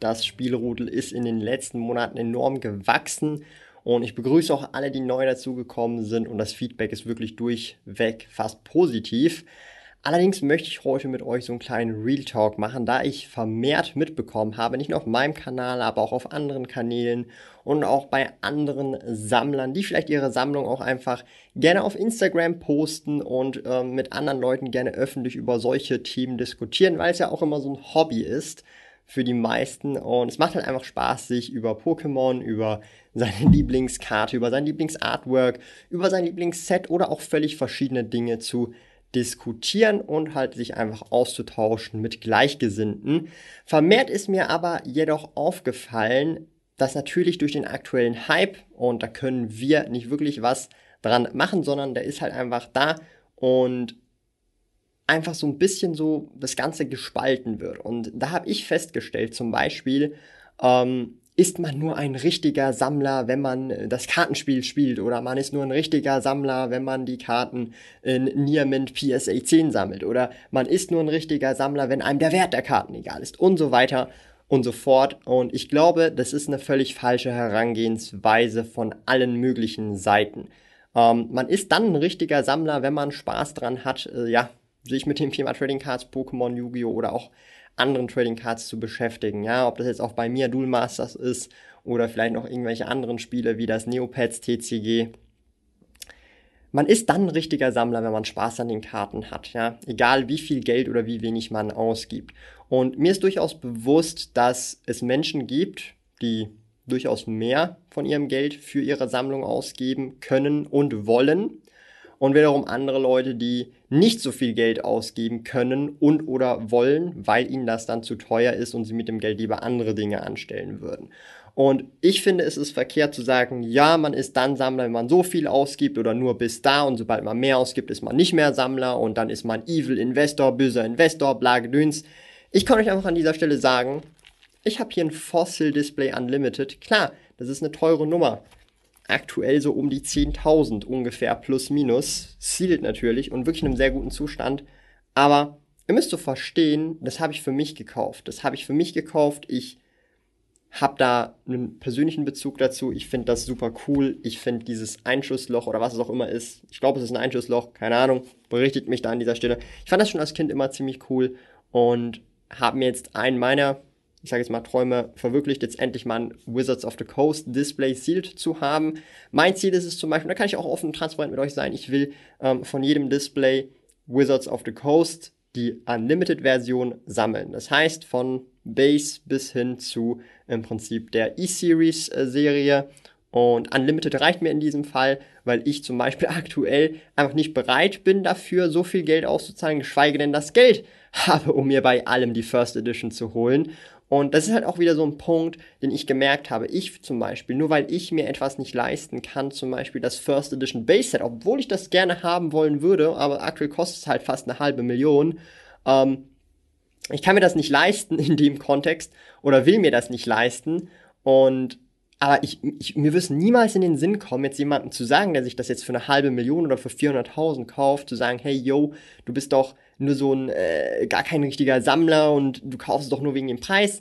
Das Spielrudel ist in den letzten Monaten enorm gewachsen. Und ich begrüße auch alle, die neu dazugekommen sind. Und das Feedback ist wirklich durchweg fast positiv. Allerdings möchte ich heute mit euch so einen kleinen Real Talk machen, da ich vermehrt mitbekommen habe, nicht nur auf meinem Kanal, aber auch auf anderen Kanälen und auch bei anderen Sammlern, die vielleicht ihre Sammlung auch einfach gerne auf Instagram posten und äh, mit anderen Leuten gerne öffentlich über solche Themen diskutieren, weil es ja auch immer so ein Hobby ist für die meisten und es macht halt einfach Spaß, sich über Pokémon, über seine Lieblingskarte, über sein Lieblingsartwork, über sein Lieblingsset oder auch völlig verschiedene Dinge zu diskutieren und halt sich einfach auszutauschen mit Gleichgesinnten. Vermehrt ist mir aber jedoch aufgefallen, dass natürlich durch den aktuellen Hype, und da können wir nicht wirklich was dran machen, sondern der ist halt einfach da und einfach so ein bisschen so das Ganze gespalten wird. Und da habe ich festgestellt, zum Beispiel, ähm, ist man nur ein richtiger Sammler, wenn man das Kartenspiel spielt oder man ist nur ein richtiger Sammler, wenn man die Karten in Niamint PSA 10 sammelt oder man ist nur ein richtiger Sammler, wenn einem der Wert der Karten egal ist und so weiter und so fort. Und ich glaube, das ist eine völlig falsche Herangehensweise von allen möglichen Seiten. Ähm, man ist dann ein richtiger Sammler, wenn man Spaß dran hat, äh, ja, sich mit dem Thema Trading Cards, Pokémon, Yu-Gi-Oh! oder auch anderen Trading Cards zu beschäftigen. Ja, ob das jetzt auch bei mir Duel Masters ist oder vielleicht noch irgendwelche anderen Spiele wie das Neopets TCG. Man ist dann ein richtiger Sammler, wenn man Spaß an den Karten hat, ja. Egal wie viel Geld oder wie wenig man ausgibt. Und mir ist durchaus bewusst, dass es Menschen gibt, die durchaus mehr von ihrem Geld für ihre Sammlung ausgeben können und wollen und wiederum andere Leute, die nicht so viel Geld ausgeben können und oder wollen, weil ihnen das dann zu teuer ist und sie mit dem Geld lieber andere Dinge anstellen würden. Und ich finde, es ist verkehrt zu sagen, ja, man ist dann Sammler, wenn man so viel ausgibt oder nur bis da und sobald man mehr ausgibt, ist man nicht mehr Sammler und dann ist man Evil Investor, böser Investor, bla Gedöns. Ich kann euch einfach an dieser Stelle sagen, ich habe hier ein Fossil Display Unlimited. Klar, das ist eine teure Nummer aktuell so um die 10.000 ungefähr plus minus. Sealed natürlich und wirklich in einem sehr guten Zustand. Aber ihr müsst so verstehen, das habe ich für mich gekauft. Das habe ich für mich gekauft. Ich habe da einen persönlichen Bezug dazu. Ich finde das super cool. Ich finde dieses Einschussloch oder was es auch immer ist. Ich glaube, es ist ein Einschussloch. Keine Ahnung. Berichtigt mich da an dieser Stelle. Ich fand das schon als Kind immer ziemlich cool und habe mir jetzt einen meiner ich sage jetzt mal, Träume verwirklicht, jetzt endlich mal ein Wizards of the Coast Display sealed zu haben. Mein Ziel ist es zum Beispiel, da kann ich auch offen und transparent mit euch sein, ich will ähm, von jedem Display Wizards of the Coast die Unlimited-Version sammeln. Das heißt, von Base bis hin zu im Prinzip der E-Series-Serie. Und Unlimited reicht mir in diesem Fall, weil ich zum Beispiel aktuell einfach nicht bereit bin dafür, so viel Geld auszuzahlen, geschweige denn das Geld habe, um mir bei allem die First Edition zu holen. Und das ist halt auch wieder so ein Punkt, den ich gemerkt habe. Ich zum Beispiel, nur weil ich mir etwas nicht leisten kann, zum Beispiel das First Edition Base Set, obwohl ich das gerne haben wollen würde, aber aktuell kostet es halt fast eine halbe Million. Ähm, ich kann mir das nicht leisten in dem Kontext oder will mir das nicht leisten. Und aber ich, ich, mir wird niemals in den Sinn kommen, jetzt jemandem zu sagen, der sich das jetzt für eine halbe Million oder für 400.000 kauft, zu sagen, hey, yo, du bist doch nur so ein, äh, gar kein richtiger Sammler und du kaufst es doch nur wegen dem Preis.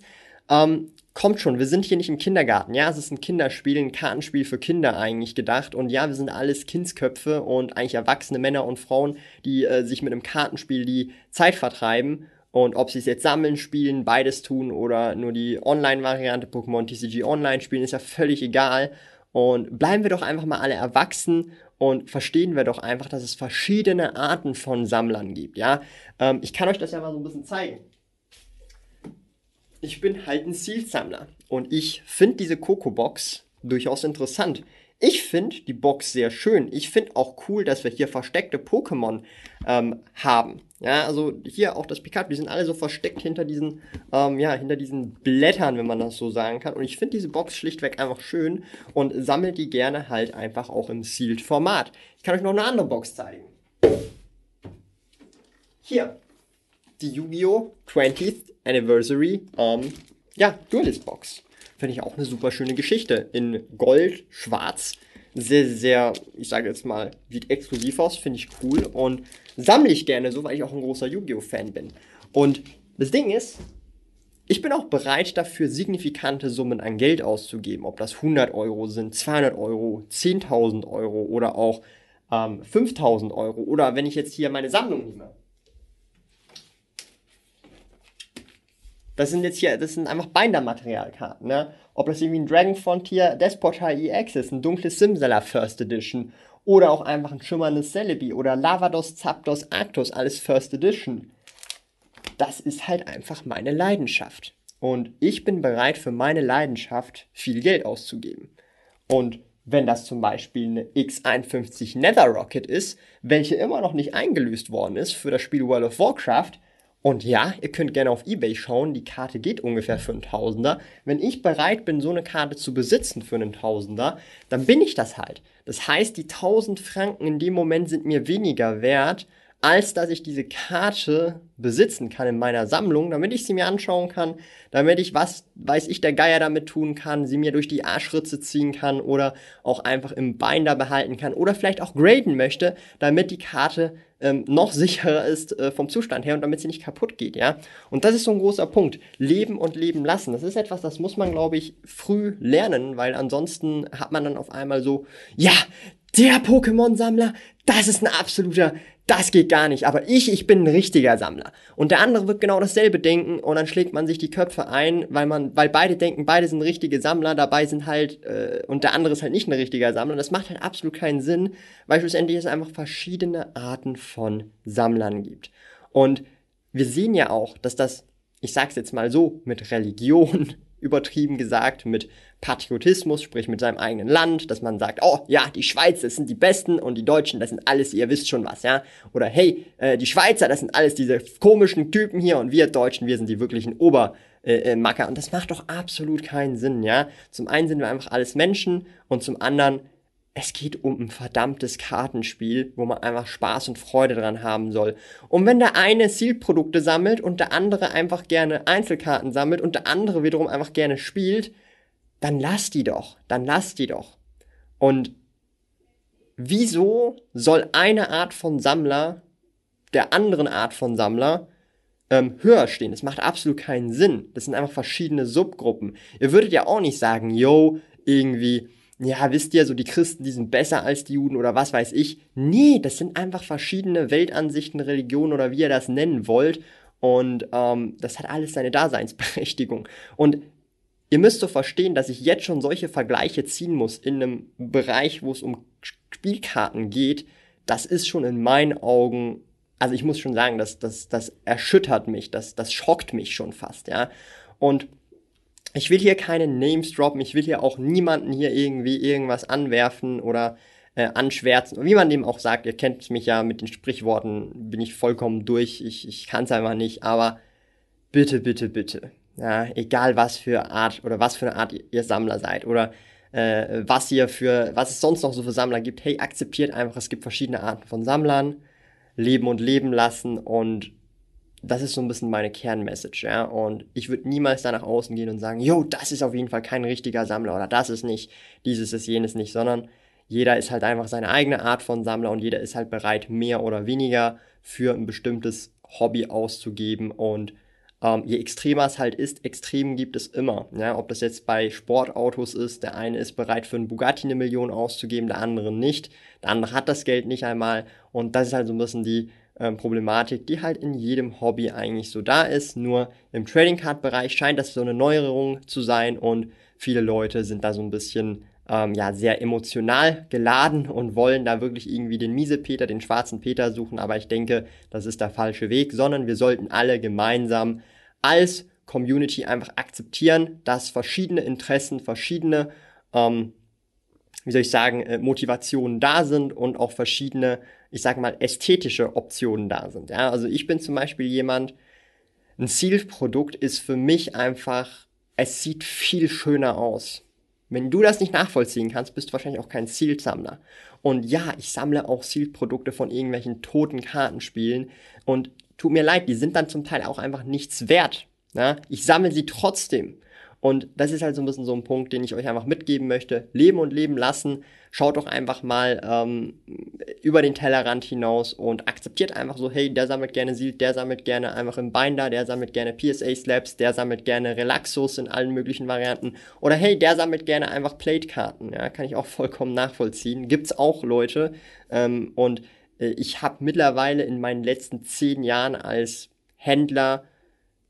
Ähm, kommt schon, wir sind hier nicht im Kindergarten, ja, es ist ein Kinderspiel, ein Kartenspiel für Kinder eigentlich gedacht und ja, wir sind alles Kindsköpfe und eigentlich erwachsene Männer und Frauen, die äh, sich mit einem Kartenspiel die Zeit vertreiben und ob sie es jetzt sammeln, spielen, beides tun oder nur die Online-Variante Pokémon TCG Online spielen, ist ja völlig egal. Und bleiben wir doch einfach mal alle erwachsen und verstehen wir doch einfach, dass es verschiedene Arten von Sammlern gibt. Ja, ähm, ich kann euch das ja mal so ein bisschen zeigen. Ich bin halt ein Sealed-Sammler und ich finde diese Coco-Box durchaus interessant. Ich finde die Box sehr schön. Ich finde auch cool, dass wir hier versteckte Pokémon ähm, haben. Ja, also hier auch das Pikachu, die sind alle so versteckt hinter diesen, ähm, ja, hinter diesen Blättern, wenn man das so sagen kann. Und ich finde diese Box schlichtweg einfach schön und sammelt die gerne halt einfach auch im Sealed-Format. Ich kann euch noch eine andere Box zeigen. Hier, die Yu-Gi-Oh! 20th Anniversary, ähm, ja, Duelist Box. Finde ich auch eine super schöne Geschichte. In Gold, Schwarz. Sehr, sehr, ich sage jetzt mal, sieht exklusiv aus, finde ich cool. Und sammle ich gerne so, weil ich auch ein großer Yu-Gi-Oh!-Fan bin. Und das Ding ist, ich bin auch bereit dafür, signifikante Summen an Geld auszugeben. Ob das 100 Euro sind, 200 Euro, 10.000 Euro oder auch ähm, 5.000 Euro. Oder wenn ich jetzt hier meine Sammlung nehme. Das sind jetzt hier, das sind einfach Binder-Materialkarten, ne? Ob das irgendwie ein Dragon Frontier Despota EX ist, ein dunkles Simsala First Edition oder auch einfach ein schimmerndes Celebi oder Lavados, Zapdos, Arctos, alles First Edition. Das ist halt einfach meine Leidenschaft. Und ich bin bereit für meine Leidenschaft viel Geld auszugeben. Und wenn das zum Beispiel eine X51 Nether Rocket ist, welche immer noch nicht eingelöst worden ist für das Spiel World of Warcraft, und ja, ihr könnt gerne auf eBay schauen, die Karte geht ungefähr für einen Tausender. Wenn ich bereit bin, so eine Karte zu besitzen für einen Tausender, dann bin ich das halt. Das heißt, die 1000 Franken in dem Moment sind mir weniger wert, als dass ich diese Karte besitzen kann in meiner Sammlung, damit ich sie mir anschauen kann, damit ich was, weiß ich, der Geier damit tun kann, sie mir durch die Arschritze ziehen kann oder auch einfach im Binder behalten kann oder vielleicht auch graden möchte, damit die Karte ähm, noch sicherer ist äh, vom Zustand her und damit sie nicht kaputt geht, ja. Und das ist so ein großer Punkt. Leben und leben lassen. Das ist etwas, das muss man, glaube ich, früh lernen, weil ansonsten hat man dann auf einmal so, ja, der Pokémon-Sammler, das ist ein absoluter, das geht gar nicht. Aber ich, ich bin ein richtiger Sammler. Und der andere wird genau dasselbe denken und dann schlägt man sich die Köpfe ein, weil man, weil beide denken, beide sind richtige Sammler, dabei sind halt, äh, und der andere ist halt nicht ein richtiger Sammler. Und das macht halt absolut keinen Sinn, weil schlussendlich es einfach verschiedene Arten von Sammlern gibt. Und wir sehen ja auch, dass das, ich sag's jetzt mal so, mit Religion übertrieben gesagt, mit Patriotismus, sprich mit seinem eigenen Land, dass man sagt, oh ja, die Schweizer, sind die Besten und die Deutschen, das sind alles, ihr wisst schon was, ja. Oder hey, äh, die Schweizer, das sind alles diese komischen Typen hier und wir Deutschen, wir sind die wirklichen Obermacker. Äh, äh, und das macht doch absolut keinen Sinn, ja. Zum einen sind wir einfach alles Menschen und zum anderen es geht um ein verdammtes Kartenspiel, wo man einfach Spaß und Freude dran haben soll. Und wenn der eine Zielprodukte sammelt und der andere einfach gerne Einzelkarten sammelt und der andere wiederum einfach gerne spielt, dann lass die doch, dann lass die doch. Und wieso soll eine Art von Sammler der anderen Art von Sammler ähm, höher stehen? Das macht absolut keinen Sinn. Das sind einfach verschiedene Subgruppen. Ihr würdet ja auch nicht sagen, yo, irgendwie ja, wisst ihr, so die Christen, die sind besser als die Juden oder was weiß ich. Nee, das sind einfach verschiedene Weltansichten, Religionen oder wie ihr das nennen wollt. Und ähm, das hat alles seine Daseinsberechtigung. Und ihr müsst so verstehen, dass ich jetzt schon solche Vergleiche ziehen muss in einem Bereich, wo es um Spielkarten geht. Das ist schon in meinen Augen, also ich muss schon sagen, das, das, das erschüttert mich, das, das schockt mich schon fast, ja. Und ich will hier keine Names droppen, ich will hier auch niemanden hier irgendwie irgendwas anwerfen oder äh, anschwärzen. Wie man dem auch sagt, ihr kennt mich ja mit den Sprichworten, bin ich vollkommen durch, ich, ich kann es einfach nicht, aber bitte, bitte, bitte. Ja, egal was für Art oder was für eine Art ihr Sammler seid oder äh, was ihr für, was es sonst noch so für Sammler gibt, hey, akzeptiert einfach, es gibt verschiedene Arten von Sammlern, leben und leben lassen und das ist so ein bisschen meine Kernmessage, ja. Und ich würde niemals da nach außen gehen und sagen, yo, das ist auf jeden Fall kein richtiger Sammler oder das ist nicht, dieses ist jenes nicht, sondern jeder ist halt einfach seine eigene Art von Sammler und jeder ist halt bereit, mehr oder weniger für ein bestimmtes Hobby auszugeben und ähm, je extremer es halt ist, extrem gibt es immer. Ja, ob das jetzt bei Sportautos ist, der eine ist bereit für einen Bugatti eine Million auszugeben, der andere nicht. Der andere hat das Geld nicht einmal. Und das ist halt so ein bisschen die ähm, Problematik, die halt in jedem Hobby eigentlich so da ist. Nur im Trading Card Bereich scheint das so eine Neuerung zu sein und viele Leute sind da so ein bisschen ähm, ja sehr emotional geladen und wollen da wirklich irgendwie den miese Peter, den schwarzen Peter suchen. Aber ich denke, das ist der falsche Weg, sondern wir sollten alle gemeinsam als Community einfach akzeptieren, dass verschiedene Interessen, verschiedene ähm, wie soll ich sagen, äh, Motivationen da sind und auch verschiedene, ich sag mal, ästhetische Optionen da sind. Ja, also ich bin zum Beispiel jemand, ein Sealed-Produkt ist für mich einfach, es sieht viel schöner aus. Wenn du das nicht nachvollziehen kannst, bist du wahrscheinlich auch kein Sealed-Sammler. Und ja, ich sammle auch Sealed-Produkte von irgendwelchen toten Kartenspielen und tut mir leid, die sind dann zum Teil auch einfach nichts wert. Ja? Ich sammle sie trotzdem. Und das ist halt so ein bisschen so ein Punkt, den ich euch einfach mitgeben möchte. Leben und leben lassen. Schaut doch einfach mal ähm, über den Tellerrand hinaus und akzeptiert einfach so, hey, der sammelt gerne Sealed, der sammelt gerne einfach im Binder, der sammelt gerne PSA Slaps, der sammelt gerne Relaxos in allen möglichen Varianten. Oder hey, der sammelt gerne einfach Plate-Karten. Ja, kann ich auch vollkommen nachvollziehen. Gibt's auch Leute. Ähm, und äh, ich habe mittlerweile in meinen letzten zehn Jahren als Händler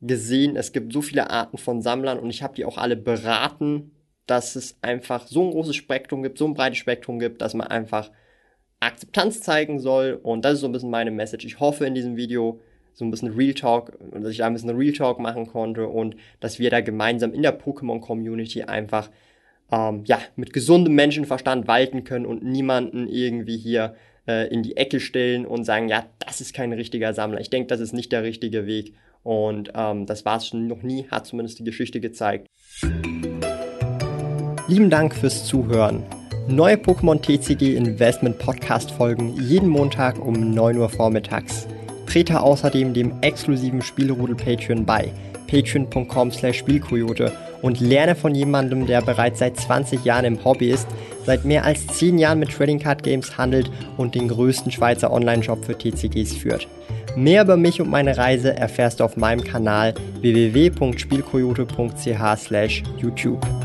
gesehen, es gibt so viele Arten von Sammlern und ich habe die auch alle beraten, dass es einfach so ein großes Spektrum gibt, so ein breites Spektrum gibt, dass man einfach Akzeptanz zeigen soll. Und das ist so ein bisschen meine Message. Ich hoffe in diesem Video so ein bisschen Real Talk, dass ich da ein bisschen Real Talk machen konnte und dass wir da gemeinsam in der Pokémon Community einfach ähm, ja, mit gesundem Menschenverstand walten können und niemanden irgendwie hier äh, in die Ecke stellen und sagen, ja, das ist kein richtiger Sammler. Ich denke, das ist nicht der richtige Weg. Und ähm, das war es noch nie, hat zumindest die Geschichte gezeigt. Lieben Dank fürs Zuhören. Neue Pokémon TCG Investment Podcast folgen jeden Montag um 9 Uhr vormittags. Trete außerdem dem exklusiven Spielrudel Patreon bei patreon.com slash Spielkoyote und lerne von jemandem, der bereits seit 20 Jahren im Hobby ist, seit mehr als 10 Jahren mit Trading Card Games handelt und den größten Schweizer Online-Shop für TCGs führt. Mehr über mich und meine Reise erfährst du auf meinem Kanal www.spielkoyote.ch/youtube.